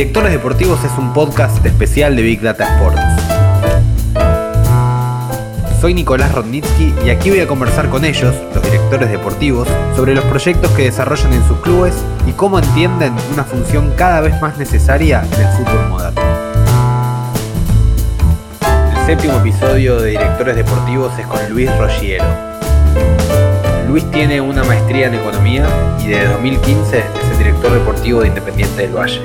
Directores Deportivos es un podcast especial de Big Data Sports. Soy Nicolás Rodnitsky y aquí voy a conversar con ellos, los directores deportivos, sobre los proyectos que desarrollan en sus clubes y cómo entienden una función cada vez más necesaria en el fútbol moderno. El séptimo episodio de Directores Deportivos es con Luis Roggiero. Luis tiene una maestría en economía y desde 2015 es el director deportivo de Independiente del Valle.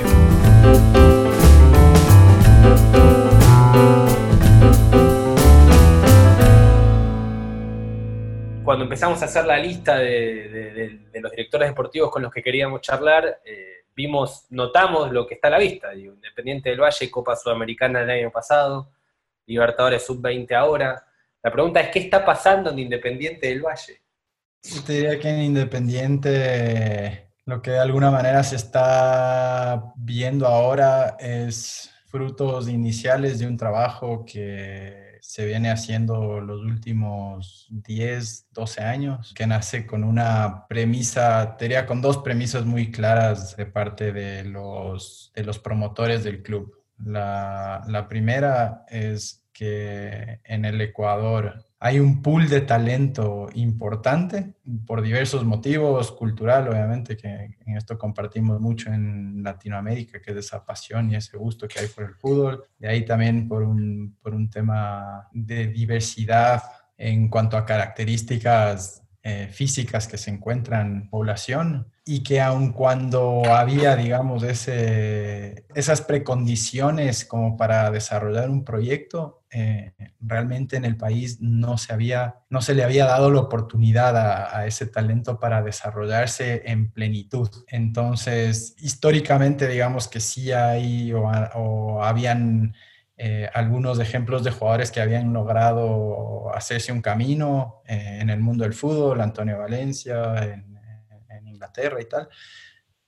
Empezamos a hacer la lista de, los directores deportivos con los que queríamos charlar, eh, vimos, notamos lo que está a la vista. Independiente del Valle, Copa Sudamericana el año pasado, Libertadores Sub-20 ahora. La pregunta es, ¿qué está pasando en Independiente del Valle? Yo te diría que en Independiente lo que de alguna manera se está viendo ahora es frutos iniciales de un trabajo que se viene haciendo los últimos 10, 12 años, que nace con una premisa, diría con dos premisas muy claras de parte de los, de los promotores del club. La, la primera es que en el Ecuador hay un pool de talento importante por diversos motivos, cultural, obviamente, que en esto compartimos mucho en Latinoamérica, que es esa pasión y ese gusto que hay por el fútbol. De ahí también por un, por un tema de diversidad en cuanto a características eh, físicas que se encuentran en población y que aun cuando había, digamos, ese, esas precondiciones como para desarrollar un proyecto, eh, realmente en el país no se, había, no se le había dado la oportunidad a, ese talento para desarrollarse en plenitud. Entonces, históricamente, digamos que sí hay o, habían eh, algunos ejemplos de jugadores que habían logrado hacerse un camino eh, en el mundo del fútbol, Antonio Valencia, en Inglaterra y tal,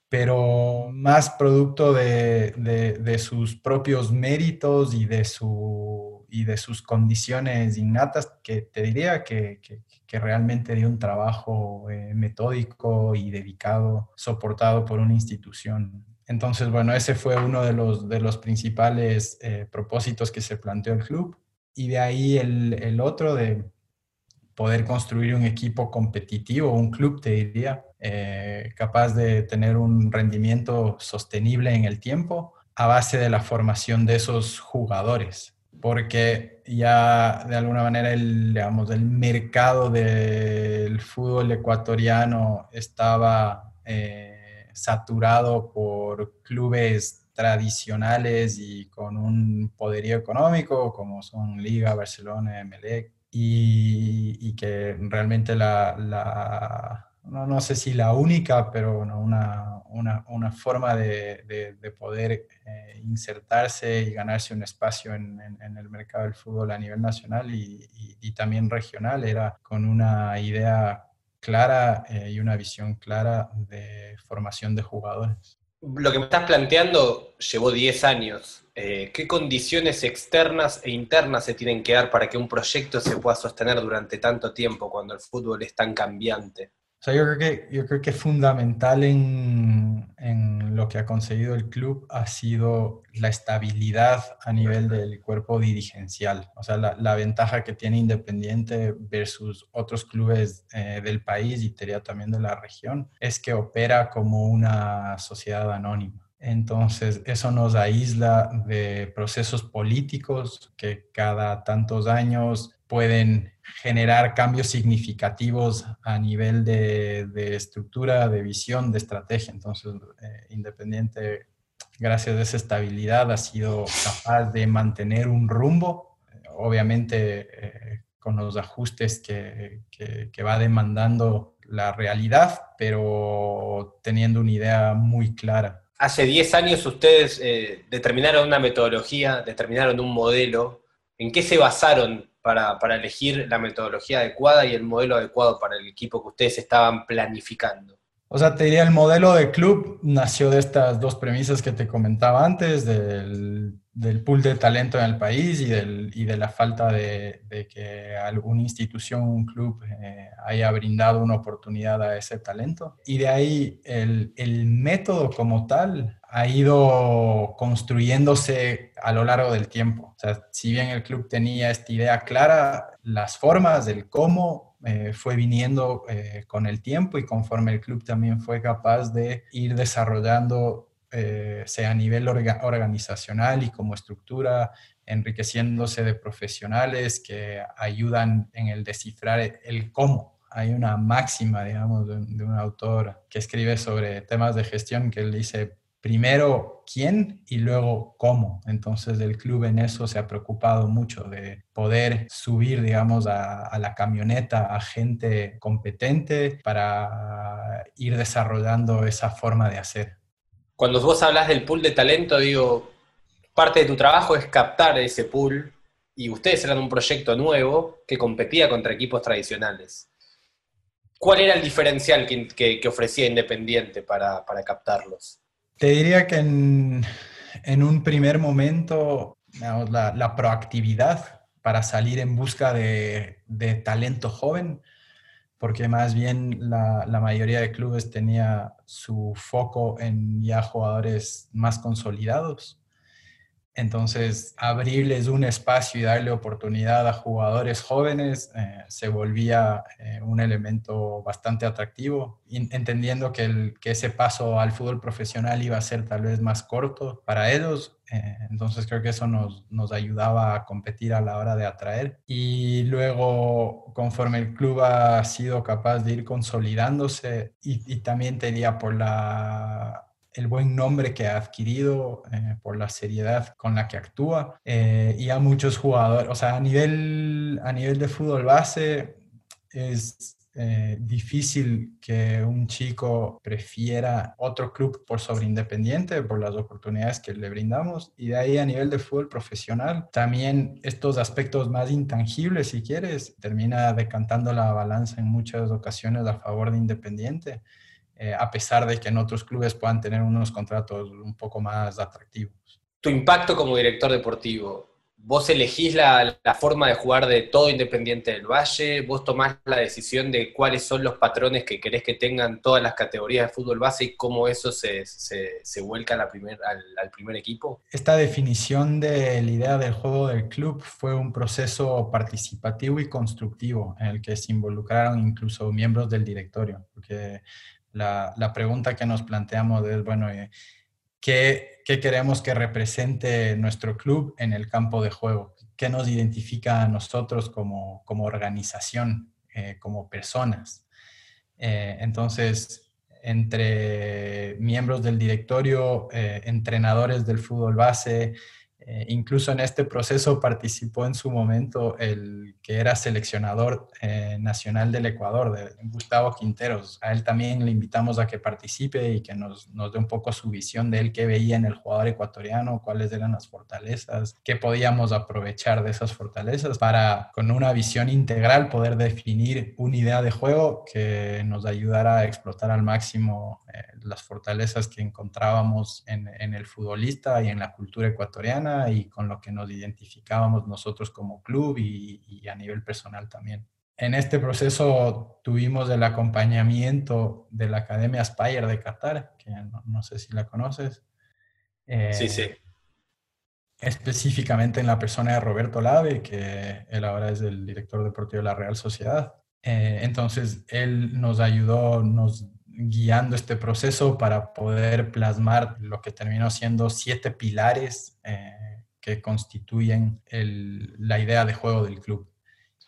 pero más producto de, de, sus propios méritos y de, su, y de sus condiciones innatas, que te diría que, que, realmente dio un trabajo eh, metódico y dedicado, soportado por una institución. Entonces, bueno, ese fue uno de los, de los principales eh, propósitos que se planteó el club. Y de ahí el, el otro de poder construir un equipo competitivo, un club, te diría, eh, capaz de tener un rendimiento sostenible en el tiempo a base de la formación de esos jugadores. Porque ya de alguna manera el, digamos, el mercado del fútbol ecuatoriano estaba eh, saturado por clubes tradicionales y con un poderío económico como son Liga, Barcelona, Emelec, y, que realmente la, no, sé si la única, pero una, una, forma de, de, poder eh, insertarse y ganarse un espacio en, en, el mercado del fútbol a nivel nacional y, y, también regional era con una idea clara eh, y una visión clara de formación de jugadores. Lo que me estás planteando llevó 10 años eh, ¿qué condiciones externas e internas se tienen que dar para que un proyecto se pueda sostener durante tanto tiempo cuando el fútbol es tan cambiante? O sea, yo creo que, yo creo que fundamental en, en, lo que ha conseguido el club ha sido la estabilidad a nivel del cuerpo dirigencial. O sea, la, la ventaja que tiene Independiente versus otros clubes eh, del país y también de la región es que opera como una sociedad anónima. Entonces, eso nos aísla de procesos políticos que cada tantos años pueden generar cambios significativos a nivel de, estructura, de visión, de estrategia. Entonces, eh, Independiente, gracias a esa estabilidad, ha sido capaz de mantener un rumbo, obviamente eh, con los ajustes que, que va demandando la realidad, pero teniendo una idea muy clara hace 10 años ustedes eh, determinaron una metodología, determinaron un modelo. ¿En qué se basaron para, elegir la metodología adecuada y el modelo adecuado para el equipo que ustedes estaban planificando? O sea, te diría, el modelo de club nació de estas dos premisas que te comentaba antes, del, del pool de talento en el país y, del, y de la falta de, que alguna institución, un club eh, haya brindado una oportunidad a ese talento. Y de ahí el, el método como tal ha ido construyéndose a lo largo del tiempo. O sea, si bien el club tenía esta idea clara, las formas, el cómo, eh, fue viniendo eh, con el tiempo y conforme el club también fue capaz de ir desarrollando eh, sea a nivel organizacional y como estructura, enriqueciéndose de profesionales que ayudan en el descifrar el cómo. Hay una máxima, digamos, de, un autor que escribe sobre temas de gestión que él dice, primero quién y luego cómo. Entonces el club en eso se ha preocupado mucho de poder subir, digamos, a, la camioneta a gente competente para ir desarrollando esa forma de hacer cuando vos hablas del pool de talento, digo, parte de tu trabajo es captar ese pool y ustedes eran un proyecto nuevo que competía contra equipos tradicionales. ¿Cuál era el diferencial que, ofrecía Independiente para, captarlos? Te diría que en, un primer momento la, proactividad para salir en busca de, de talento joven porque más bien la, mayoría de clubes tenía su foco en ya jugadores más consolidados. Entonces, abrirles un espacio y darle oportunidad a jugadores jóvenes eh, se volvía eh, un elemento bastante atractivo, entendiendo que, el, que ese paso al fútbol profesional iba a ser tal vez más corto para ellos eh, entonces creo que eso nos, nos, ayudaba a competir a la hora de atraer. Y luego, conforme el club ha sido capaz de ir consolidándose y, también tenía por la, el buen nombre que ha adquirido, eh, por la seriedad con la que actúa eh, y a muchos jugadores, o sea, a nivel, a nivel de fútbol base es eh, difícil que un chico prefiera otro club por sobre Independiente, por las oportunidades que le brindamos. Y de ahí a nivel de fútbol profesional, también estos aspectos más intangibles, si quieres, termina decantando la balanza en muchas ocasiones a favor de Independiente. Eh, a pesar de que en otros clubes puedan tener unos contratos un poco más atractivos. Tu impacto como director deportivo, vos elegís la, forma de jugar de todo Independiente del Valle, vos tomás la decisión de cuáles son los patrones que querés que tengan todas las categorías de fútbol base y cómo eso se, vuelca al, al, primer equipo. Esta definición de la idea del juego del club fue un proceso participativo y constructivo en el que se involucraron incluso miembros del directorio, porque la, pregunta que nos planteamos es, bueno, eh, ¿qué, queremos que represente nuestro club en el campo de juego, qué nos identifica a nosotros como, organización, eh, como personas. Eh, entonces, entre miembros del directorio, entrenadores del fútbol base, eh, incluso en este proceso participó en su momento el que era seleccionador eh, nacional del Ecuador, Gustavo Quinteros. A él también le invitamos a que participe y que nos, nos dé un poco su visión de él, qué veía en el jugador ecuatoriano, cuáles eran las fortalezas, qué podíamos aprovechar de esas fortalezas para, con una visión integral, poder definir una idea de juego que nos ayudara a explotar al máximo eh, las fortalezas que encontrábamos en, en el futbolista y en la cultura ecuatoriana y con lo que nos identificábamos nosotros como club y, a nivel personal también. En este proceso tuvimos el acompañamiento de la Academia Aspire de Qatar, que no, sé si la conoces. sí, sí. Eh, específicamente en la persona de Roberto Lave, que él ahora es el director deportivo de la Real Sociedad. Eh, entonces, él nos ayudó, nos guiando este proceso para poder plasmar lo que terminó siendo siete pilares eh, que constituyen la idea de juego del club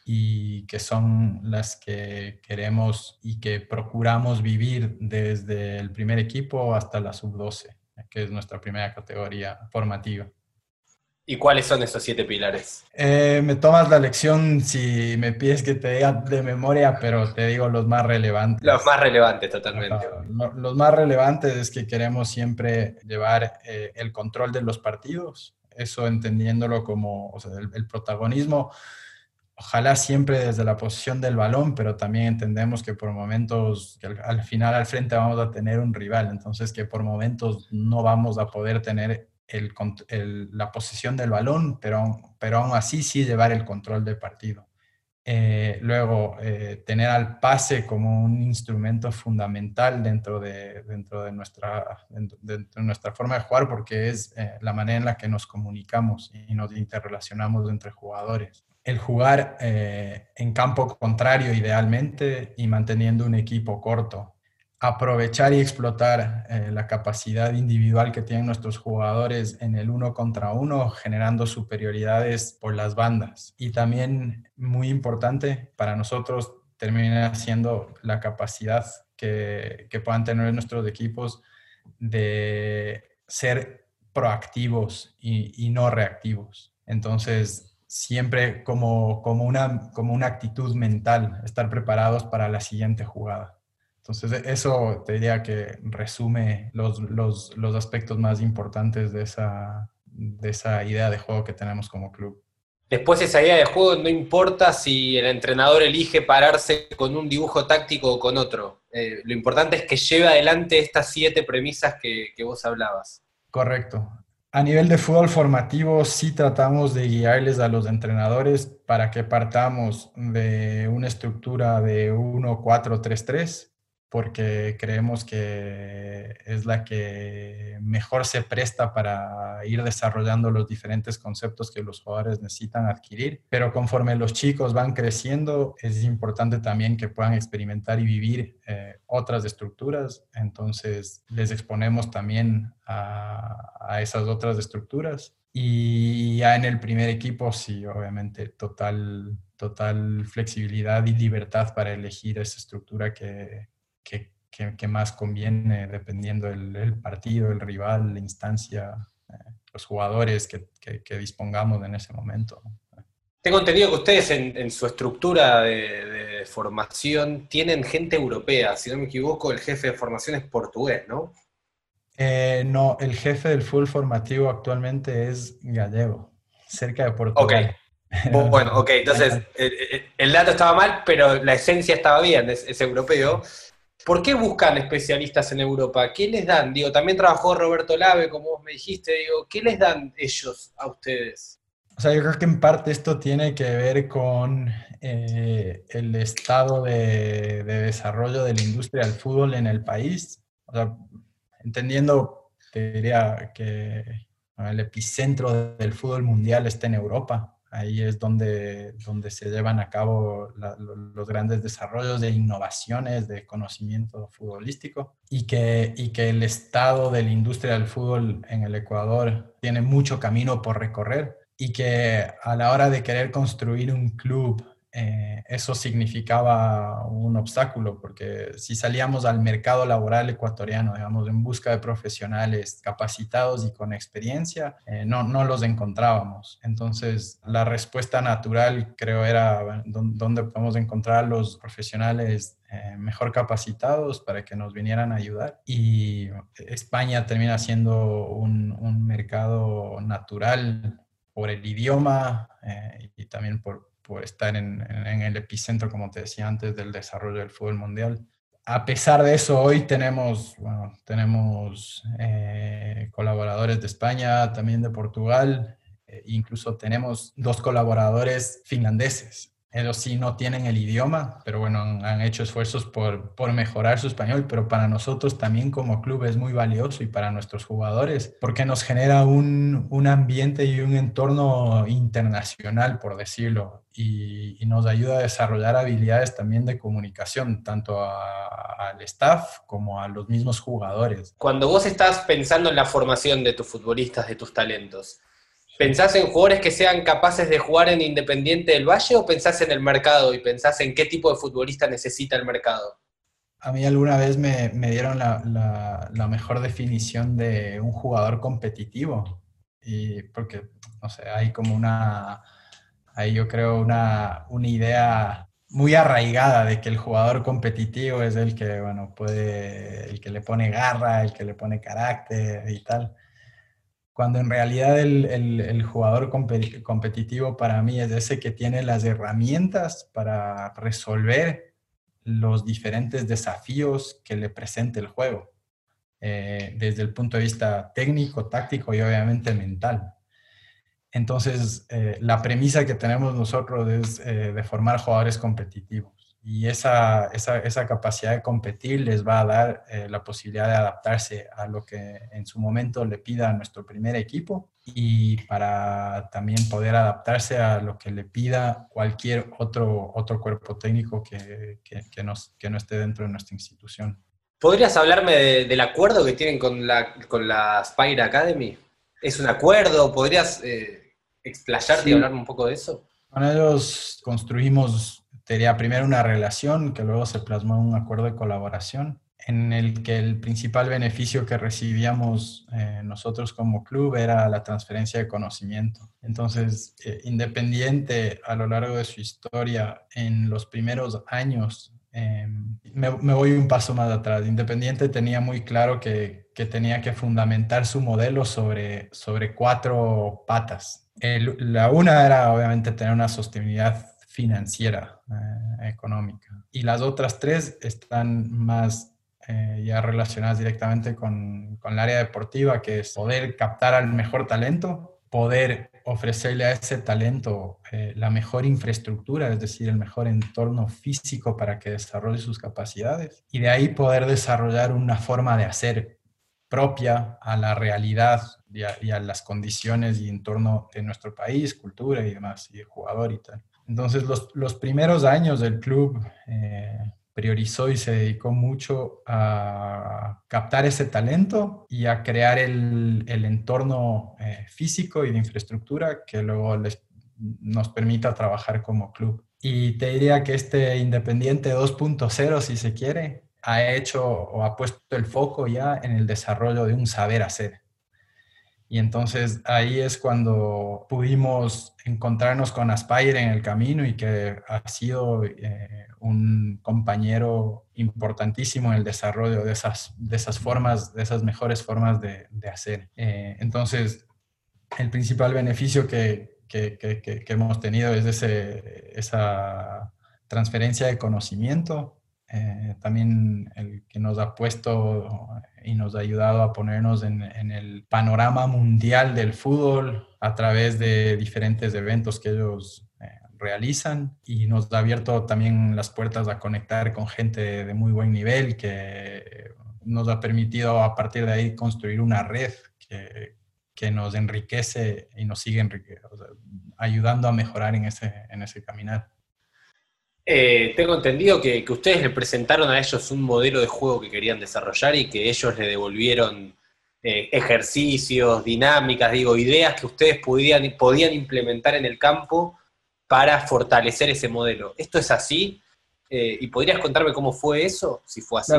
y que son las que queremos y que procuramos vivir desde el primer equipo hasta la sub-12, que es nuestra primera categoría formativa. ¿Y cuáles son esos siete pilares? Eh, me tomas la lección si me pides que te diga de memoria, pero te digo los más relevantes. Los más relevantes, totalmente. Los más relevantes es que queremos siempre llevar eh, el control de los partidos, eso entendiéndolo como el, protagonismo, ojalá siempre desde la posición del balón, pero también entendemos que por momentos, que al final al frente vamos a tener un rival, entonces que por momentos no vamos a poder tener la posesión del balón, pero, pero aún así sí llevar el control del partido. Eh, luego, eh, tener al pase como un instrumento fundamental dentro de, dentro de, nuestra, nuestra forma de jugar porque es eh, la manera en la que nos comunicamos y nos interrelacionamos entre jugadores. El jugar en campo contrario idealmente y manteniendo un equipo corto aprovechar y explotar eh, la capacidad individual que tienen nuestros jugadores en el uno contra uno, generando superioridades por las bandas. Y también muy importante para nosotros termina siendo la capacidad que, que puedan tener nuestros equipos de ser proactivos y, y no reactivos. Entonces, siempre como, como, una, como una actitud mental, estar preparados para la siguiente jugada. Entonces, eso te diría que resume los, los, los aspectos más importantes de esa, de esa idea de juego que tenemos como club. Después esa idea de juego no importa si el entrenador elige pararse con un dibujo táctico o con otro. Eh, lo importante es que lleve adelante estas siete premisas que, que, vos hablabas. Correcto. A nivel de fútbol formativo sí tratamos de guiarles a los entrenadores para que partamos de una estructura de 1-4-3-3 porque creemos que es la que mejor se presta para ir desarrollando los diferentes conceptos que los jugadores necesitan adquirir. Pero conforme los chicos van creciendo, es importante también que puedan experimentar y vivir eh, otras estructuras. Entonces, les exponemos también a, a esas otras estructuras. Y ya en el primer equipo, sí, obviamente, total, total flexibilidad y libertad para elegir esa estructura que, que, más conviene dependiendo del partido, el rival, la instancia, eh, los jugadores que, que, dispongamos en ese momento. Tengo entendido que ustedes en, su estructura de, formación tienen gente europea, si no me equivoco, el jefe de formación es portugués, ¿no? Eh, no, el jefe del full formativo actualmente es gallego, cerca de Portugal. Ok. Bueno, ok, entonces el, dato estaba mal, pero la esencia estaba bien, es, es europeo. ¿Por qué buscan especialistas en Europa? ¿Qué les dan? Digo, también trabajó Roberto Lave, como vos me dijiste, digo, ¿qué les dan ellos a ustedes? O sea, yo creo que en parte esto tiene que ver con eh, el estado de, desarrollo de la industria del fútbol en el país. O sea, entendiendo, te diría que el epicentro del fútbol mundial está en Europa. Ahí es donde, donde se llevan a cabo los grandes desarrollos de innovaciones, de conocimiento futbolístico y que, y que el estado de la industria del fútbol en el Ecuador tiene mucho camino por recorrer y que a la hora de querer construir un club eh, eso significaba un obstáculo, porque si salíamos al mercado laboral ecuatoriano, digamos, en busca de profesionales capacitados y con experiencia, eh, no, no los encontrábamos. Entonces, la respuesta natural, creo, era dónde podemos encontrar los profesionales eh, mejor capacitados para que nos vinieran a ayudar. Y España termina siendo un, un mercado natural por el idioma y también por, por estar en, el epicentro, como te decía antes, del desarrollo del fútbol mundial. A pesar de eso, hoy tenemos, tenemos eh, colaboradores de España, también de Portugal, e incluso tenemos dos colaboradores finlandeses. Ellos sí no tienen el idioma, pero bueno, han, hecho esfuerzos por, por, mejorar su español, pero para nosotros también como club es muy valioso y para nuestros jugadores, porque nos genera un, un ambiente y un entorno internacional, por decirlo, y, nos ayuda a desarrollar habilidades también de comunicación, tanto al staff como a los mismos jugadores. Cuando vos estás pensando en la formación de tus futbolistas, de tus talentos, ¿Pensás en jugadores que sean capaces de jugar en Independiente del Valle o pensás en el mercado y pensás en qué tipo de futbolista necesita el mercado? A mí alguna vez me, dieron la, mejor definición de un jugador competitivo. Y porque, no sé, hay como una, hay yo creo una, una idea muy arraigada de que el jugador competitivo es el que, bueno, puede, el que le pone garra, el que le pone carácter y tal cuando en realidad el, jugador competitivo para mí es ese que tiene las herramientas para resolver los diferentes desafíos que le presenta el juego. eh, desde el punto de vista técnico, táctico y obviamente mental. Entonces, eh, la premisa que tenemos nosotros es eh, de formar jugadores competitivos y esa, esa, capacidad de competir les va a dar la posibilidad de adaptarse a lo que en su momento le pida a nuestro primer equipo y para también poder adaptarse a lo que le pida cualquier otro, otro cuerpo técnico que, que, nos, que no esté dentro de nuestra institución. ¿Podrías hablarme del acuerdo que tienen con la, con la Spire Academy? ¿Es un acuerdo? ¿Podrías eh, explayarte y hablarme un poco de eso? Con ellos construimos, diría, primero una relación que luego se plasmó en un acuerdo de colaboración en el que el principal beneficio que recibíamos eh, nosotros como club era la transferencia de conocimiento. Entonces, eh, Independiente a lo largo de su historia, en los primeros años, em, me, voy un paso más atrás. Independiente tenía muy claro que, tenía que fundamentar su modelo sobre, sobre cuatro patas. la una era obviamente tener una sostenibilidad financiera, eh, económica. Y las otras tres están más eh, ya relacionadas directamente con, con, el área deportiva, que es poder captar al mejor talento, poder ofrecerle a ese talento eh, la mejor infraestructura, es decir, el mejor entorno físico para que desarrolle sus capacidades, y de ahí poder desarrollar una forma de hacer propia a la realidad y a, las condiciones y entorno de nuestro país, cultura y demás, y el jugador y tal. Entonces, los, los primeros años del club, eh, priorizó y se dedicó mucho a captar ese talento y a crear el, el entorno eh, físico y de infraestructura que luego les, nos permita trabajar como club. Y te diría que este Independiente 2.0, si se quiere, ha hecho o ha puesto el foco ya en el desarrollo de un saber hacer. Y entonces ahí es cuando pudimos encontrarnos con Aspire en el camino y que ha sido eh, un compañero importantísimo en el desarrollo de esas, de esas formas, de esas mejores formas de, hacer. Eh, entonces, el principal beneficio que, que, que, hemos tenido es ese, esa transferencia de conocimiento eh, también el que nos ha puesto y nos ha ayudado a ponernos en, el panorama mundial del fútbol a través de diferentes eventos que ellos eh, realizan y nos ha abierto también las puertas a conectar con gente de muy buen nivel que nos ha permitido a partir de ahí construir una red que, que nos enriquece y nos sigue ayudando a mejorar en ese, en ese caminar. Eh, tengo entendido que, ustedes le presentaron a ellos un modelo de juego que querían desarrollar y que ellos le devolvieron eh, ejercicios, dinámicas, digo, ideas que ustedes podían, podían implementar en el campo para fortalecer ese modelo. ¿Esto es así? Eh, ¿Y podrías contarme cómo fue eso, si fue así?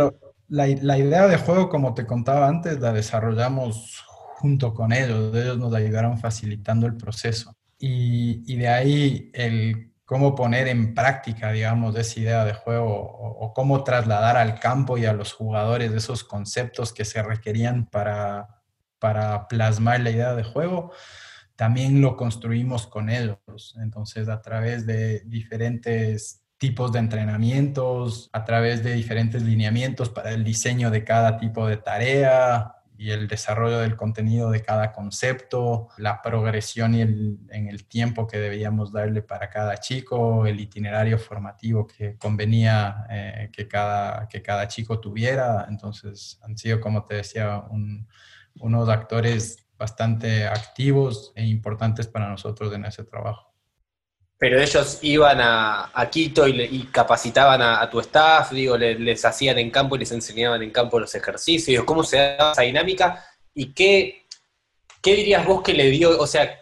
La, idea de juego, como te contaba antes, la desarrollamos junto con ellos. Ellos nos ayudaron facilitando el proceso. Y de ahí el cómo poner en práctica, digamos, esa idea de juego o, cómo trasladar al campo y a los jugadores esos conceptos que se requerían para, para plasmar la idea de juego, también lo construimos con ellos. Entonces, a través de diferentes tipos de entrenamientos, a través de diferentes lineamientos para el diseño de cada tipo de tarea, y el desarrollo del contenido de cada concepto, la progresión y el, en el tiempo que debíamos darle para cada chico, el itinerario formativo que convenía eh, que, cada, que cada chico tuviera. Entonces han sido, como te decía, unos actores bastante activos e importantes para nosotros en ese trabajo. Pero ellos iban a, Quito y, capacitaban a, tu staff, digo, les, hacían en campo y les enseñaban en campo los ejercicios, cómo se daba esa dinámica y qué, qué dirías vos que le dio, o sea,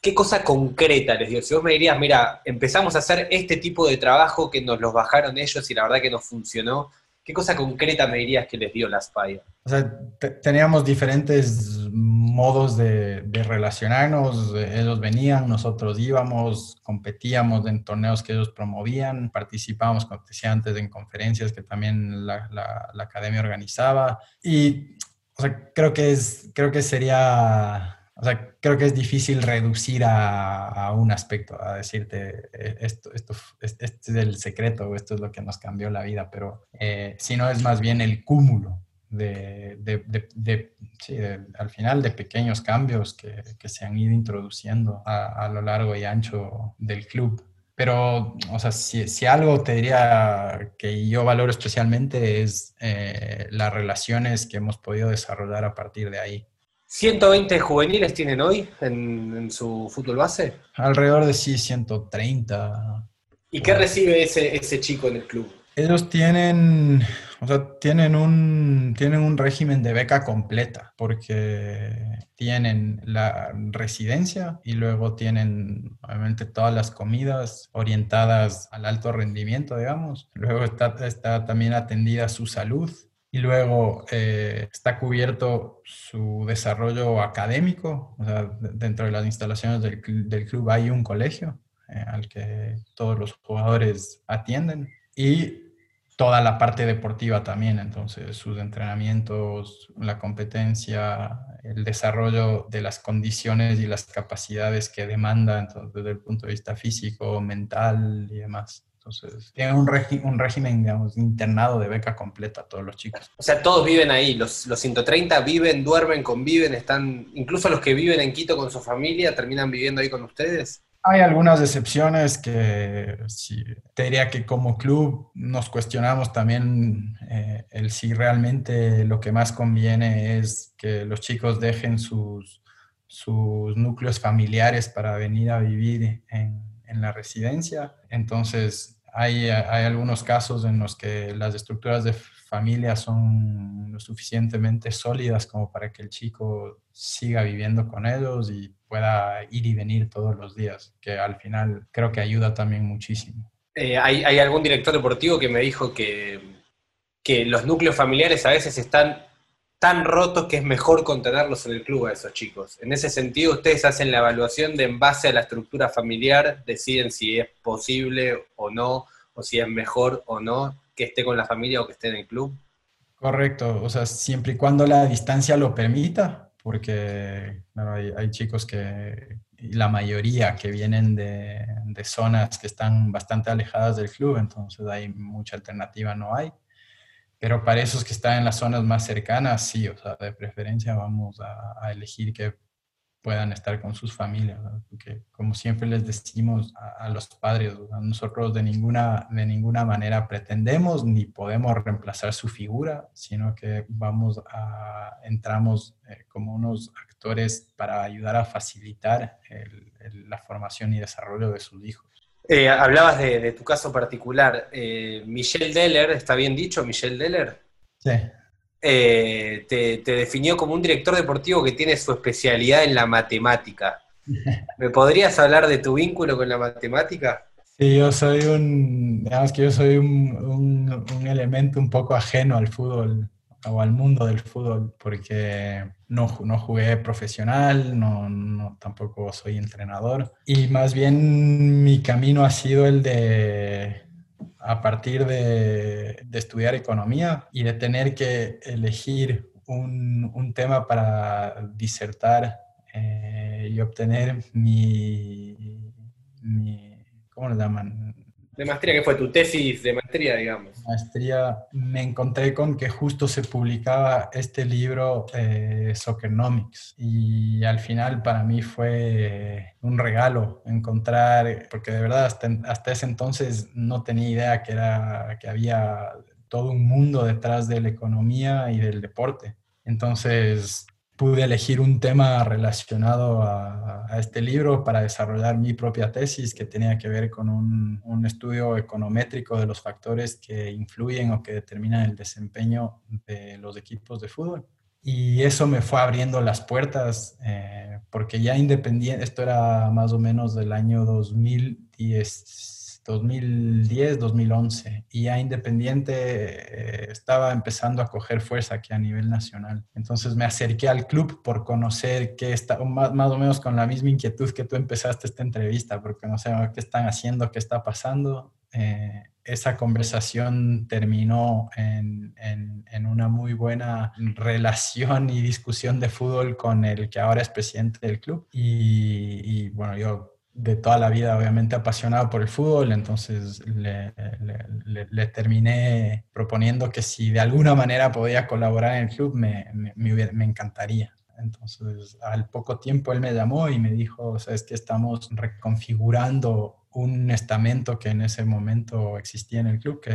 qué cosa concreta les dio. Si vos me dirías, mira, empezamos a hacer este tipo de trabajo que nos los bajaron ellos y la verdad que nos funcionó, ¿qué cosa concreta me dirías que les dio la Spire? O sea, teníamos diferentes modos de, relacionarnos. Ellos venían, nosotros íbamos, competíamos en torneos que ellos promovían, participábamos, como decía antes, en conferencias que también la, academia organizaba. Y o sea, creo que es, creo que sería, o sea, creo que es difícil reducir a, un aspecto, a decirte eh, esto, esto, este es el secreto, esto es lo que nos cambió la vida, pero eh, si no es más bien el cúmulo de, sí, al final de pequeños cambios que, que se han ido introduciendo a, a, lo largo y ancho del club. Pero, o sea, si, si algo te diría que yo valoro especialmente es eh, las relaciones que hemos podido desarrollar a partir de ahí. ¿120 juveniles tienen hoy en, en su fútbol base? Alrededor de sí, 130. ¿Y qué recibe ese, ese chico en el club? Ellos tienen, o sea, tienen un, tienen un régimen de beca completa porque tienen la residencia y luego tienen, obviamente, todas las comidas orientadas al alto rendimiento, digamos. Luego está, está también atendida su salud y luego eh, está cubierto su desarrollo académico. Dentro de las instalaciones del, del club hay un colegio eh, al que todos los jugadores atienden. Y toda la parte deportiva también, entonces sus entrenamientos, la competencia, el desarrollo de las condiciones y las capacidades que demanda entonces, desde el punto de vista físico, mental y demás. Entonces, tienen un, un régimen, digamos, internado de beca completa a todos los chicos. O sea, todos viven ahí, los, los 130 viven, duermen, conviven, están, incluso los que viven en Quito con su familia, terminan viviendo ahí con ustedes. Hay algunas excepciones que sí, te diría que como club nos cuestionamos también eh, el si realmente lo que más conviene es que los chicos dejen sus, sus núcleos familiares para venir a vivir en, en la residencia. Entonces, hay, hay, algunos casos en los que las estructuras de familia son lo suficientemente sólidas como para que el chico siga viviendo con ellos y pueda ir y venir todos los días, que al final creo que ayuda también muchísimo. Eh, hay, hay, algún director deportivo que me dijo que, que los núcleos familiares a veces están tan rotos que es mejor contenerlos en el club a esos chicos. En ese sentido, ustedes hacen la evaluación de en base a la estructura familiar, deciden si es posible o no, o si es mejor o no que esté con la familia o que esté en el club. Correcto, o sea, siempre y cuando la distancia lo permita, porque hay, chicos que, la mayoría que vienen de, de, zonas que están bastante alejadas del club, entonces hay mucha alternativa, no hay. Pero para esos que están en las zonas más cercanas, sí, o sea, de preferencia vamos a, elegir que puedan estar con sus familias, porque como siempre les decimos a, los padres, ¿no? nosotros de ninguna, de ninguna manera pretendemos ni podemos reemplazar su figura, sino que vamos a, entramos eh, como unos actores para ayudar a facilitar el, la formación y desarrollo de sus hijos. Eh, hablabas de, de, tu caso particular. Eh, Michelle Deller, ¿está bien dicho, Michelle Deller? Sí. Eh, te, te, definió como un director deportivo que tiene su especialidad en la matemática. ¿Me podrías hablar de tu vínculo con la matemática? Sí, yo soy un, digamos que yo soy un, un, un elemento un poco ajeno al fútbol o al mundo del fútbol porque no, no jugué profesional, no, tampoco soy entrenador y más bien mi camino ha sido el de a partir de, de, estudiar economía y de tener que elegir un, un tema para disertar eh, y obtener mi, mi, ¿cómo lo llaman? De maestría, que fue tu tesis de maestría, digamos. Maestría, me encontré con que justo se publicaba este libro eh, y al final para mí fue un regalo encontrar, porque de verdad hasta, hasta ese entonces no tenía idea que, era, que había todo un mundo detrás de la economía y del deporte. Entonces pude elegir un tema relacionado a, a, este libro para desarrollar mi propia tesis que tenía que ver con un, un, estudio econométrico de los factores que influyen o que determinan el desempeño de los equipos de fútbol. Y eso me fue abriendo las puertas, eh, porque ya independiente, esto era más o menos del año 2010, 2010, 2011 y ya Independiente eh, estaba empezando a coger fuerza aquí a nivel nacional. Entonces me acerqué al club por conocer qué está, más, más, o menos con la misma inquietud que tú empezaste esta entrevista, por conocer qué están haciendo, qué está pasando. Eh, esa conversación terminó en, en, una muy buena relación y discusión de fútbol con el que ahora es presidente del club. Y bueno, yo de toda la vida obviamente apasionado por el fútbol, entonces le, le, terminé proponiendo que si de alguna manera podía colaborar en el club, me, me, encantaría. Entonces, al poco tiempo él me llamó y me dijo, sabes que estamos reconfigurando un estamento que en ese momento existía en el club, que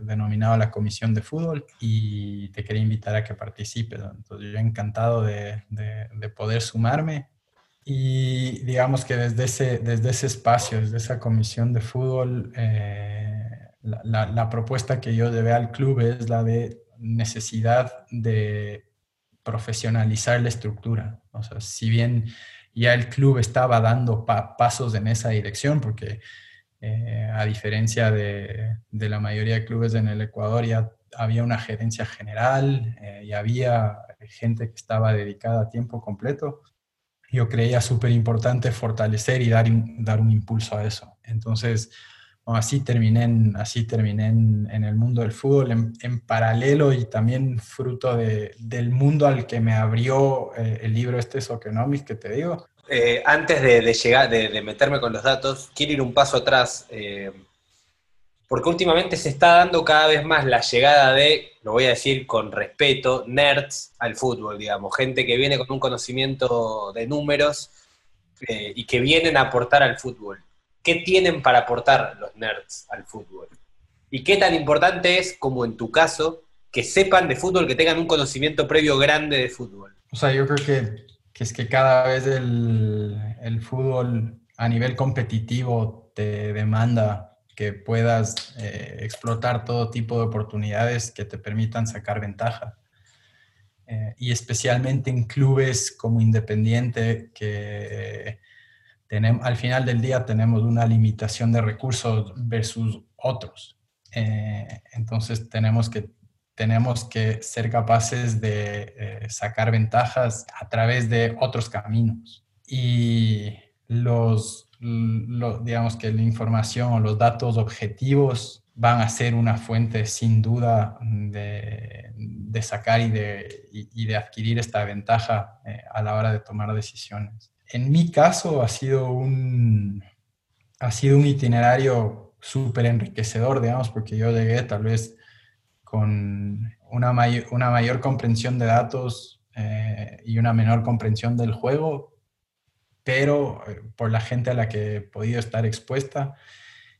denominaba la Comisión de Fútbol, y te quería invitar a que participes. Entonces, yo encantado de, de poder sumarme y digamos que desde ese, desde ese espacio, desde esa comisión de fútbol, eh, la, la, propuesta que yo llevé al club es la de necesidad de profesionalizar la estructura. O sea, si bien ya el club estaba dando pasos en esa dirección, porque eh, a diferencia de, de, la mayoría de clubes en el Ecuador ya había una gerencia general eh, y había gente que estaba dedicada a tiempo completo yo creía súper importante fortalecer y dar, dar un impulso a eso. Entonces, así terminé, en, así terminé en, el mundo del fútbol, en, paralelo y también fruto de, del mundo al que me abrió eh, el libro este Soconomics que te digo. Eh, antes de, llegar, de, meterme con los datos, quiero ir un paso atrás. Eh, porque últimamente se está dando cada vez más la llegada de, lo voy a decir con respeto, nerds al fútbol, digamos, gente que viene con un conocimiento de números eh, y que vienen a aportar al fútbol. ¿Qué tienen para aportar los nerds al fútbol? ¿Y qué tan importante es, como en tu caso, que sepan de fútbol, que tengan un conocimiento previo grande de fútbol? O sea, yo creo que, es que cada vez el fútbol a nivel competitivo te demanda que puedas eh, explotar todo tipo de oportunidades que te permitan sacar ventaja. Eh, y especialmente en clubes como Independiente, que tenemos, al final del día tenemos una limitación de recursos versus otros. Eh, entonces tenemos que, tenemos que ser capaces de sacar ventajas a través de otros caminos. Y los, digamos que la información o los datos objetivos van a ser una fuente sin duda de, sacar y de, y, de, adquirir esta ventaja eh, a la hora de tomar decisiones. En mi caso ha sido un, ha sido un itinerario súper enriquecedor, digamos, porque yo llegué tal vez con una, una mayor comprensión de datos eh, y una menor comprensión del juego, pero eh, por la gente a la que he podido estar expuesta,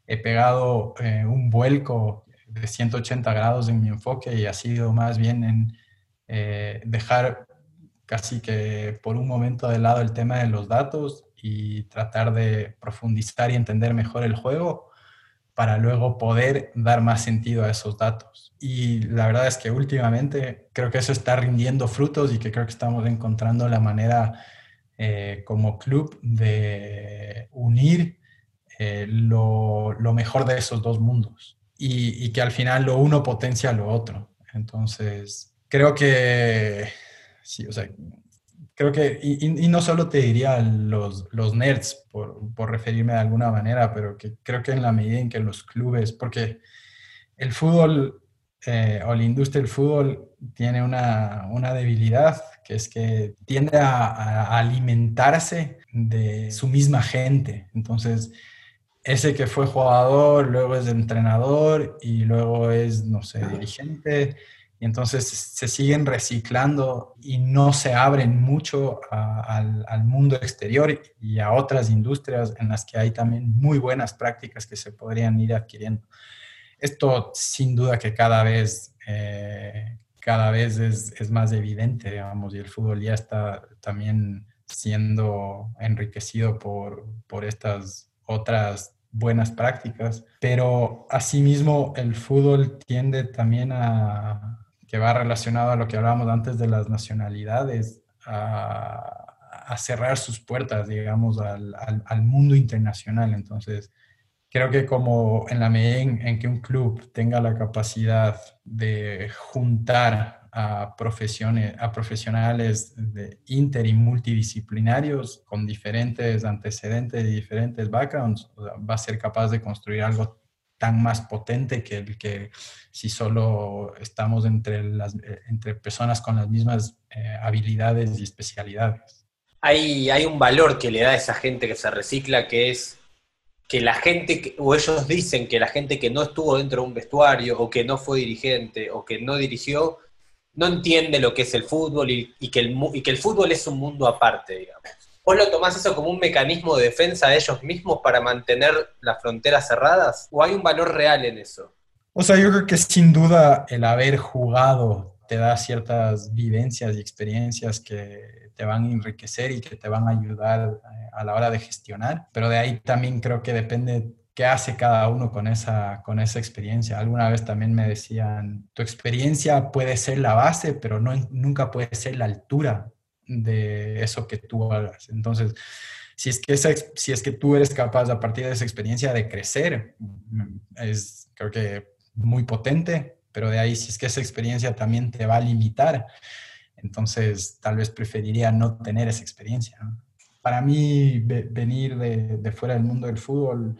he pegado eh, un vuelco de 180 grados en mi enfoque y ha sido más bien en eh, dejar casi que por un momento de lado el tema de los datos y tratar de profundizar y entender mejor el juego para luego poder dar más sentido a esos datos. Y la verdad es que últimamente creo que eso está rindiendo frutos y que creo que estamos encontrando la manera eh, como club de unir eh, lo, mejor de esos dos mundos y, que al final lo uno potencia lo otro. Entonces, creo que, sí, o sea, creo que, y, no solo te diría los, los nerds, por, por, referirme de alguna manera, pero que creo que en la medida en que los clubes, porque el fútbol eh, o la industria del fútbol tiene una, una debilidad que es que tiende a, alimentarse de su misma gente. Entonces, ese que fue jugador, luego es entrenador y luego es, no sé, dirigente. Y entonces se siguen reciclando y no se abren mucho al, al, mundo exterior y a otras industrias en las que hay también muy buenas prácticas que se podrían ir adquiriendo. Esto sin duda que cada vez eh, cada vez es, es, más evidente, digamos, y el fútbol ya está también siendo enriquecido por, por estas otras buenas prácticas, pero asimismo el fútbol tiende también a, que va relacionado a lo que hablábamos antes de las nacionalidades, a, cerrar sus puertas, digamos, al, al, al mundo internacional. Entonces, creo que como en la medida en, que un club tenga la capacidad de juntar a, profesiones, a profesionales de inter y multidisciplinarios con diferentes antecedentes y diferentes backgrounds, va a ser capaz de construir algo tan más potente que el que si solo estamos entre, las, entre personas con las mismas eh, habilidades y especialidades. hay, hay un valor que le da a esa gente que se recicla, que es que la gente, o ellos dicen que la gente que no estuvo dentro de un vestuario, o que no fue dirigente, o que no dirigió, no entiende lo que es el fútbol y, que, el, y que el fútbol es un mundo aparte, digamos. ¿Vos lo tomás eso como un mecanismo de defensa de ellos mismos para mantener las fronteras cerradas? ¿O hay un valor real en eso? O sea, yo creo que sin duda el haber jugado te da ciertas vivencias y experiencias que te van a enriquecer y que te van a ayudar eh, a la hora de gestionar, pero de ahí también creo que depende qué hace cada uno con esa, con esa experiencia. Alguna vez también me decían, tu experiencia puede ser la base, pero no, nunca puede ser la altura de eso que tú hagas. Entonces, si es, que si es que tú eres capaz a partir de esa experiencia de crecer, mm, es creo que muy potente, pero de ahí si es que esa experiencia también te va a limitar, entonces tal vez preferiría no tener esa experiencia. Para mí, venir de, fuera del mundo del fútbol,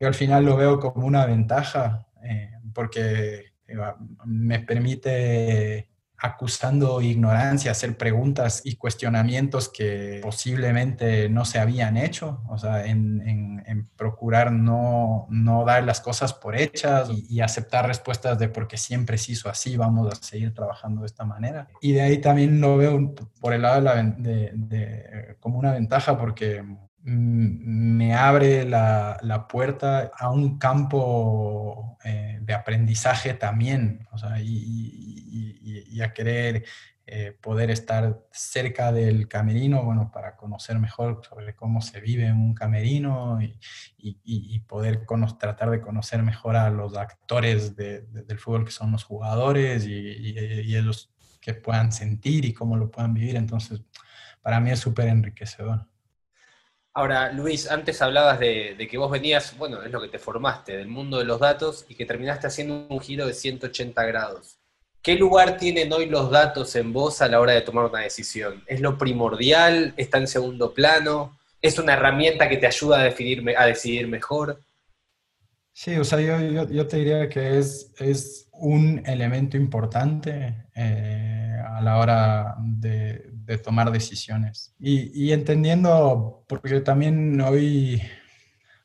yo al final lo veo como una ventaja, eh, porque eh, me permite acusando ignorancia, hacer preguntas y cuestionamientos que posiblemente no se habían hecho, o sea, en, procurar no, no, dar las cosas por hechas y, aceptar respuestas de porque siempre se hizo así, vamos a seguir trabajando de esta manera. Y de ahí también lo veo por el lado de, como una ventaja porque me abre la, la, puerta a un campo de aprendizaje también, o sea, y, a querer eh, poder estar cerca del camerino, bueno, para conocer mejor sobre cómo se vive en un camerino y, poder tratar de conocer mejor a los actores del fútbol que son los jugadores y, ellos que puedan sentir y cómo lo puedan vivir. Entonces, para mí es súper enriquecedor. Ahora, Luis, antes hablabas de, que vos venías, bueno, es lo que te formaste, del mundo de los datos y que terminaste haciendo un giro de 180 grados. ¿Qué lugar tienen hoy los datos en vos a la hora de tomar una decisión? ¿Es lo primordial? ¿Está en segundo plano? ¿Es una herramienta que te ayuda a, definirme, a decidir mejor? Sí, o sea, yo, te diría que es, es un elemento importante eh, la hora de, tomar decisiones. Y, y, entendiendo, porque también hoy,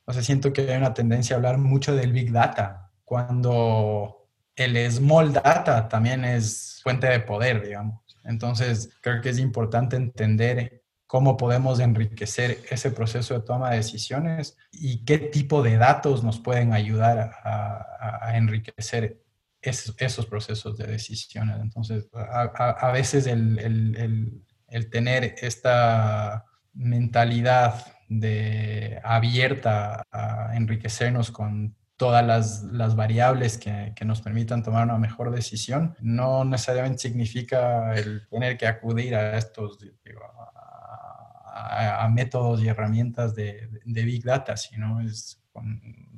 o sea, siento que hay una tendencia a hablar mucho del Big Data, cuando el small data también es fuente de poder, digamos. Entonces, creo que es importante entender cómo podemos enriquecer ese proceso de toma de decisiones y qué tipo de datos nos pueden ayudar a, enriquecer esos, procesos de decisiones. Entonces, a, veces el, el, tener esta mentalidad de abierta a enriquecernos con todas las, variables que, nos permitan tomar una mejor decisión, no necesariamente significa el tener que acudir a estos, a, métodos y herramientas de, Big Data, sino es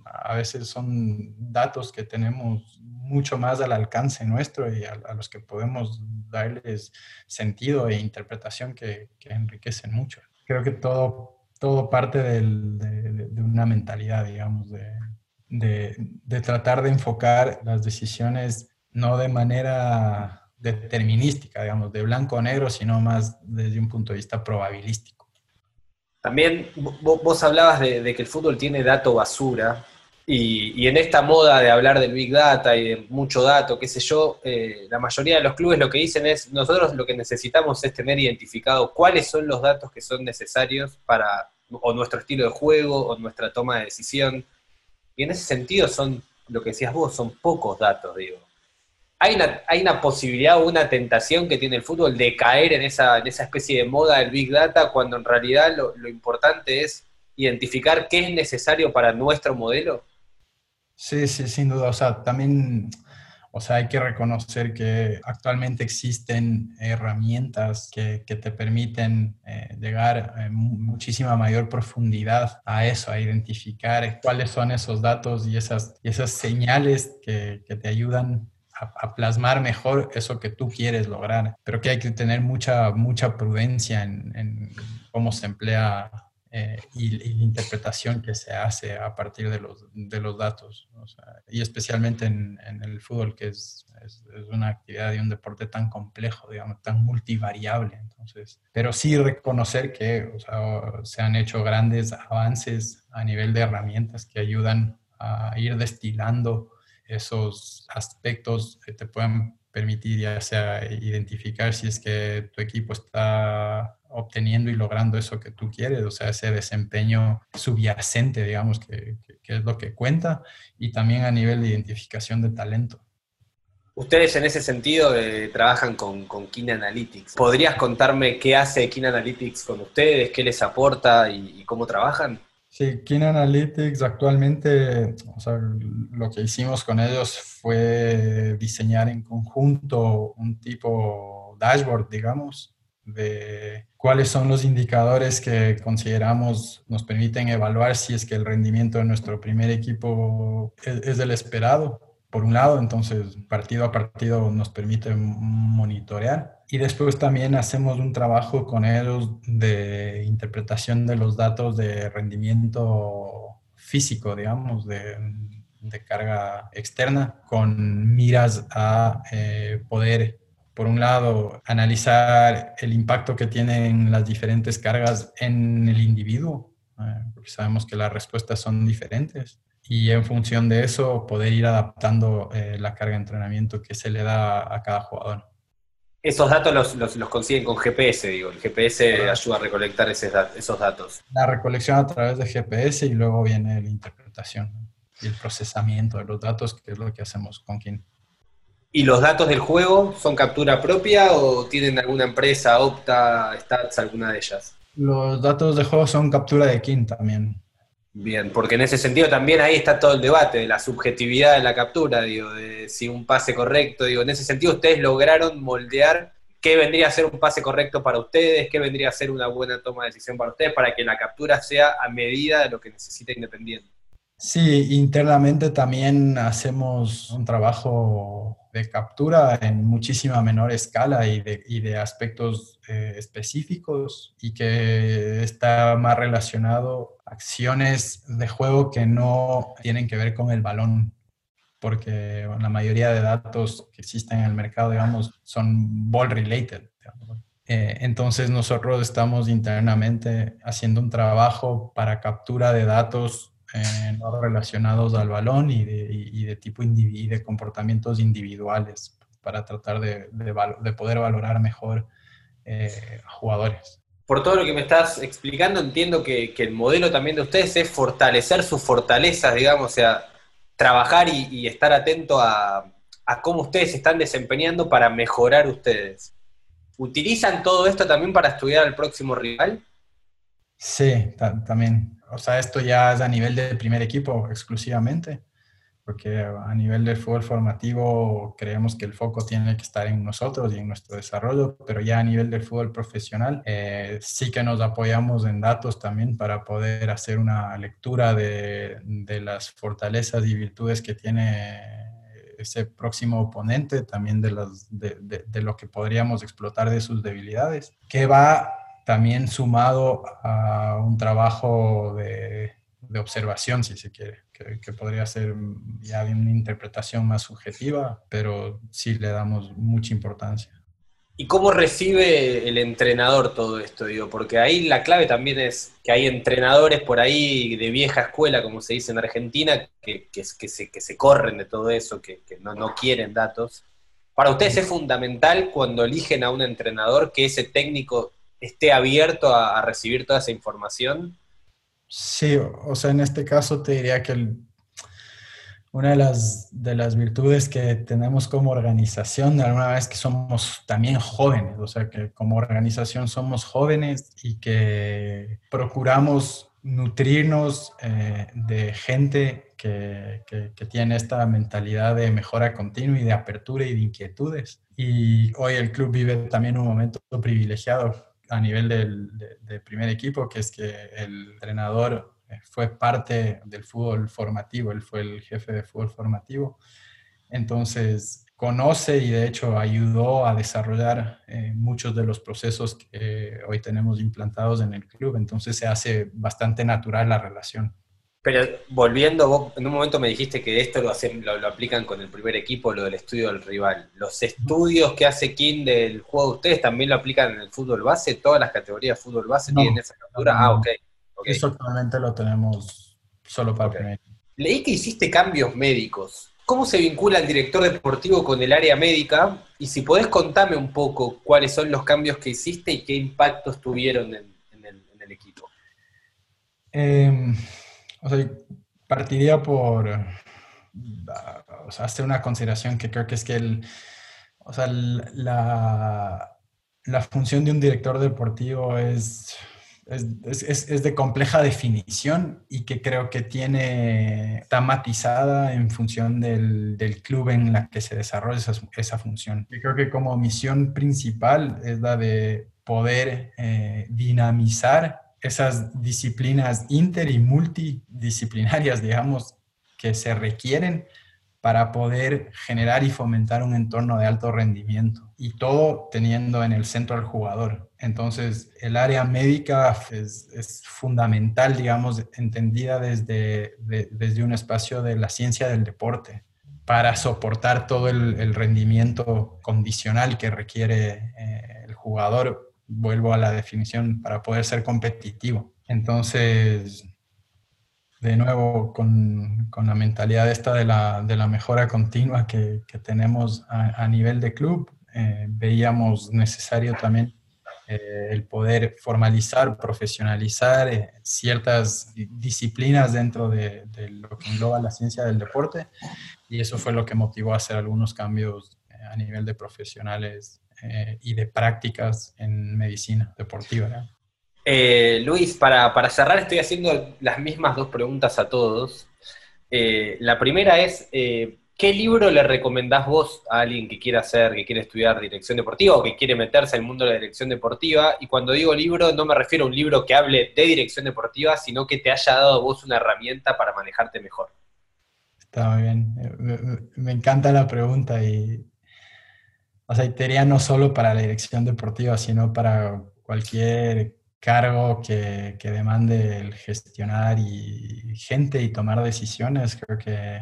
a veces son datos que tenemos mucho más al alcance nuestro y a, los que podemos darles sentido e interpretación que, enriquecen mucho. Creo que todo, todo parte de, de una mentalidad, digamos, de, de, tratar de enfocar las decisiones no de manera determinística, digamos, de blanco o negro, sino más desde un punto de vista probabilístico. También vos, hablabas de, que el fútbol tiene dato basura, y, en esta moda de hablar del Big Data y de mucho dato, qué sé yo, eh, la mayoría de los clubes lo que dicen es, nosotros lo que necesitamos es tener identificado cuáles son los datos que son necesarios para o nuestro estilo de juego o nuestra toma de decisión. Y en ese sentido son, lo que decías vos, son pocos datos, digo. Hay una, hay una posibilidad o una tentación que tiene el fútbol de caer en esa, en esa especie de moda del Big Data cuando en realidad lo, importante es identificar qué es necesario para nuestro modelo. Sí, sí, sin duda. O sea, también o sea, hay que reconocer que actualmente existen herramientas que, que te permiten eh, llegar a muchísima mayor profundidad a eso, a identificar cuáles son esos datos y esas, y esas señales que, que te ayudan a, plasmar mejor eso que tú quieres lograr. Pero que hay que tener mucha, mucha prudencia en, cómo se emplea eh, y, la interpretación que se hace a partir de los, de los datos. y especialmente en, en, el fútbol, que es, es, una actividad y un deporte tan complejo, digamos, tan multivariable. Entonces, pero sí reconocer que se han hecho grandes avances a nivel de herramientas que ayudan a ir destilando esos aspectos que te pueden permitir ya sea identificar si es que tu equipo está obteniendo y logrando eso que tú quieres, o sea, ese desempeño subyacente, digamos, que, es lo que cuenta, y también a nivel de identificación de talento. Ustedes en ese sentido eh, trabajan con, con Keen Analytics. ¿Podrías contarme qué hace Keen Analytics con ustedes, qué les aporta y, cómo trabajan? Sí, Keen Analytics actualmente, o sea, lo que hicimos con ellos fue diseñar en conjunto un tipo dashboard, digamos, de cuáles son los indicadores que consideramos nos permiten evaluar si es que el rendimiento de nuestro primer equipo es, el esperado. Por un lado, entonces partido a partido nos permite monitorear. Y después también hacemos un trabajo con ellos de interpretación de los datos de rendimiento físico, digamos, de, carga externa, con miras a eh, poder por un lado, analizar el impacto que tienen las diferentes cargas en el individuo, eh, porque sabemos que las respuestas son diferentes. Y en función de eso, poder ir adaptando eh, la carga de entrenamiento que se le da a cada jugador. Esos datos los, los, consiguen con GPS, digo. El GPS ayuda a recolectar esos datos. La recolección a través de GPS y luego viene la interpretación y el procesamiento de los datos, que es lo que hacemos con Kin. ¿Y los datos del juego son captura propia o tienen alguna empresa, Opta, Stats, alguna de ellas? Los datos de juego son captura de King también. Bien, porque en ese sentido también ahí está todo el debate de la subjetividad de la captura, digo, de si un pase correcto, digo, en ese sentido ustedes lograron moldear qué vendría a ser un pase correcto para ustedes, qué vendría a ser una buena toma de decisión para ustedes, para que la captura sea a medida de lo que necesita Independiente. Sí, internamente también hacemos un trabajo de captura en muchísima menor escala y de, aspectos eh, específicos y que está más relacionado acciones de juego que no tienen que ver con el balón, porque la mayoría de datos que existen en el mercado, digamos, son ball related. Eh, entonces nosotros estamos internamente haciendo un trabajo para captura de datos eh, relacionados al balón y de, y de tipo y de comportamientos individuales para tratar de, de, poder valorar mejor eh, a jugadores. Por todo lo que me estás explicando, entiendo que, el modelo también de ustedes es fortalecer sus fortalezas, digamos, o sea, trabajar y, estar atento a, a, cómo ustedes están desempeñando para mejorar ustedes. ¿Utilizan todo esto también para estudiar al próximo rival? Sí, también o sea, esto ya es a nivel del primer equipo exclusivamente, porque a nivel del fútbol formativo creemos que el foco tiene que estar en nosotros y en nuestro desarrollo, pero ya a nivel del fútbol profesional eh, sí que nos apoyamos en datos también para poder hacer una lectura de, de las fortalezas y virtudes que tiene ese próximo oponente, también de, las, de, de, de, lo que podríamos explotar de sus debilidades, que va también sumado a un trabajo de, observación, si se quiere, que, podría ser ya una interpretación más subjetiva, pero sí le damos mucha importancia. ¿Y cómo recibe el entrenador todo esto? Digo? Porque ahí la clave también es que hay entrenadores por ahí de vieja escuela, como se dice en Argentina, que, que, que se, corren de todo eso, que, no, no quieren datos. Para ustedes es fundamental cuando eligen a un entrenador que ese técnico esté abierto a, recibir toda esa información? Sí, o sea, en este caso te diría que una de las, de las virtudes que tenemos como organización, de alguna vez que somos también jóvenes, o sea, que como organización somos jóvenes y que procuramos nutrirnos eh, de gente que, que, tiene esta mentalidad de mejora continua y de apertura y de inquietudes. Y hoy el club vive también un momento privilegiado a nivel del, primer equipo, que es que el entrenador eh, fue parte del fútbol formativo, él fue el jefe de fútbol formativo. Entonces, conoce y de hecho ayudó a desarrollar eh, muchos de los procesos que hoy tenemos implantados en el club, entonces se hace bastante natural la relación. Pero volviendo, vos en un momento me dijiste que esto lo, hacen, lo, aplican con el primer equipo, lo del estudio del rival. ¿Los estudios que hace King del juego de ustedes también lo aplican en el fútbol base? ¿Todas las categorías de fútbol base tienen esa captura? ah, ok. Eso actualmente lo tenemos solo para okay. primer Leí que hiciste cambios médicos. ¿Cómo se vincula el director deportivo con el área médica? Y si podés contarme un poco cuáles son los cambios que hiciste y qué impactos tuvieron en, el, equipo. Em, o sea, partiría por hacer una consideración que creo que es que el, o sea, la, la función de un director deportivo es es, de compleja definición y que creo que tiene, está matizada en función del, club en la que se desarrolla esa, función. Yo creo que como misión principal es la de poder eh, dinamizar esas disciplinas inter y multidisciplinarias, digamos, que se requieren para poder generar y fomentar un entorno de alto rendimiento y todo teniendo en el centro al jugador. Entonces, el área médica es, fundamental, digamos, entendida desde, desde un espacio de la ciencia del deporte para soportar todo el, rendimiento condicional que requiere eh, el jugador. Vuelvo a la definición para poder ser competitivo. Entonces, de nuevo con, con, la mentalidad esta de la, de la mejora continua que, que tenemos a, nivel de club, eh, veíamos necesario también eh, el poder formalizar, profesionalizar eh, ciertas disciplinas dentro de, de, lo que engloba la ciencia del deporte y eso fue lo que motivó a hacer algunos cambios a nivel de profesionales y de prácticas en medicina deportiva. Eh, Luis, para, cerrar estoy haciendo las mismas dos preguntas a todos. Eh, la primera es, eh, ¿qué libro le recomendás vos a alguien que quiera hacer, que quiere estudiar dirección deportiva o que quiere meterse el mundo de la dirección deportiva? Y cuando digo libro, no me refiero a un libro que hable de dirección deportiva, sino que te haya dado vos una herramienta para manejarte mejor. Está muy bien. Me, encanta la pregunta y, o sea, y no solo para la dirección deportiva, sino para cualquier cargo que, que, demande el gestionar y gente y tomar decisiones, creo que,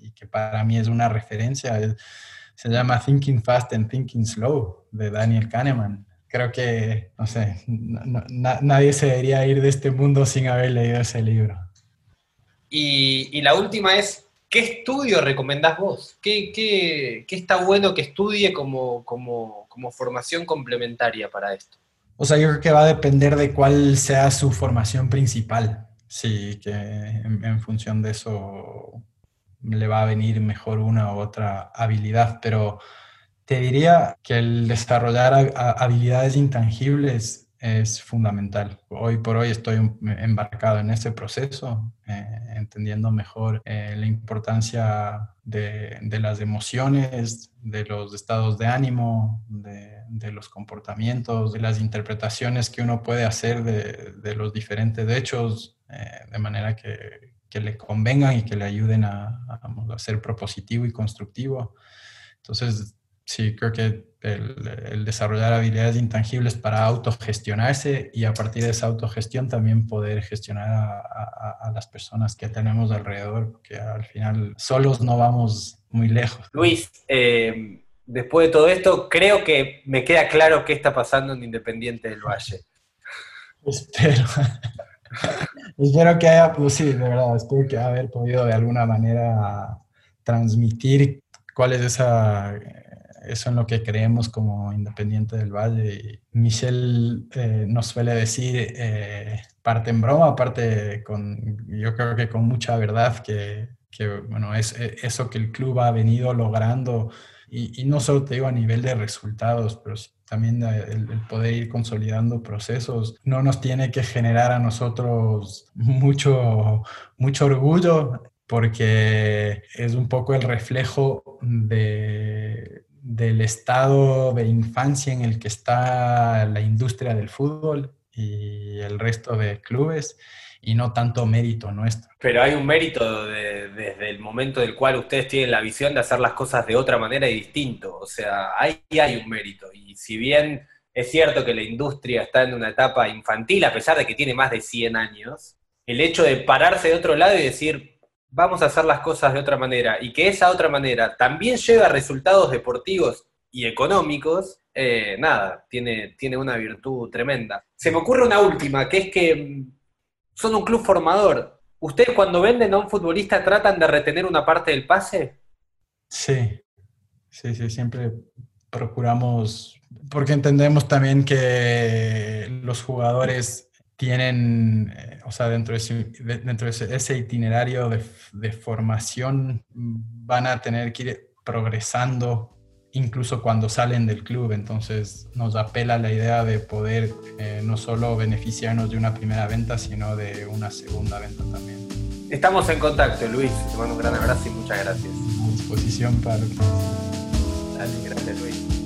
y que para mí es una referencia, se llama Thinking Fast and Thinking Slow de Daniel Kahneman. Creo que, no sé, nadie se debería ir de este mundo sin haber leído ese libro. Y, y la última es, ¿qué estudio recomendás vos? ¿Qué, qué, qué está bueno que estudie como, como, como formación complementaria para esto? O sea, yo creo que va a depender de cuál sea su formación principal. Sí, que en, función de eso le va a venir mejor una u otra habilidad, pero te diría que el desarrollar habilidades intangibles es fundamental. Hoy por hoy estoy embarcado en ese proceso, eh, entendiendo mejor eh, la importancia de, de, las emociones, de los estados de ánimo, de, de, los comportamientos, de las interpretaciones que uno puede hacer de, los diferentes hechos, eh, de manera que, que, le convengan y que le ayuden a, a, a ser propositivo y constructivo. Entonces, sí, creo que el, desarrollar habilidades intangibles para autogestionarse y a partir de esa autogestión también poder gestionar a, las personas que tenemos alrededor, porque al final solos no vamos muy lejos. Luis, eh, después de todo esto, creo que me queda claro qué está pasando en Independiente del Valle. Espero. espero que haya, pues sí, de verdad, espero que haber podido de alguna manera transmitir cuál es esa eso en lo que creemos como Independiente del Valle. Michelle eh, nos suele decir, eh, parte en broma, parte con, yo creo que con mucha verdad, que, bueno, es e, eso que el club ha venido logrando, y, y, no solo te digo a nivel de resultados, pero también el, el, poder ir consolidando procesos, no nos tiene que generar a nosotros mucho, mucho orgullo porque es un poco el reflejo de, del estado de infancia en el que está la industria del fútbol y el resto de clubes y no tanto mérito nuestro. Pero hay un mérito desde el momento del cual ustedes tienen la visión de hacer las cosas de otra manera y distinto. O sea, ahí hay un mérito. Y si bien es cierto que la industria está en una etapa infantil, a pesar de que tiene más de 100 años, el hecho de pararse de otro lado y decir, vamos a hacer las cosas de otra manera, y que esa otra manera también lleva resultados deportivos y económicos, eh, nada, tiene, tiene una virtud tremenda. Se me ocurre una última, que es que mm, son un club formador. ¿Ustedes cuando venden a un futbolista tratan de retener una parte del pase? Sí, sí, sí, siempre procuramos, porque entendemos también que los jugadores tienen, eh, o sea, dentro de ese, dentro de ese, itinerario de, de, formación van a tener que ir progresando incluso cuando salen del club. Entonces nos apela la idea de poder eh, no solo beneficiarnos de una primera venta, sino de una segunda venta también. Estamos en contacto, Luis. Te mando un gran abrazo y muchas gracias. A disposición para Dale, gracias, Luis.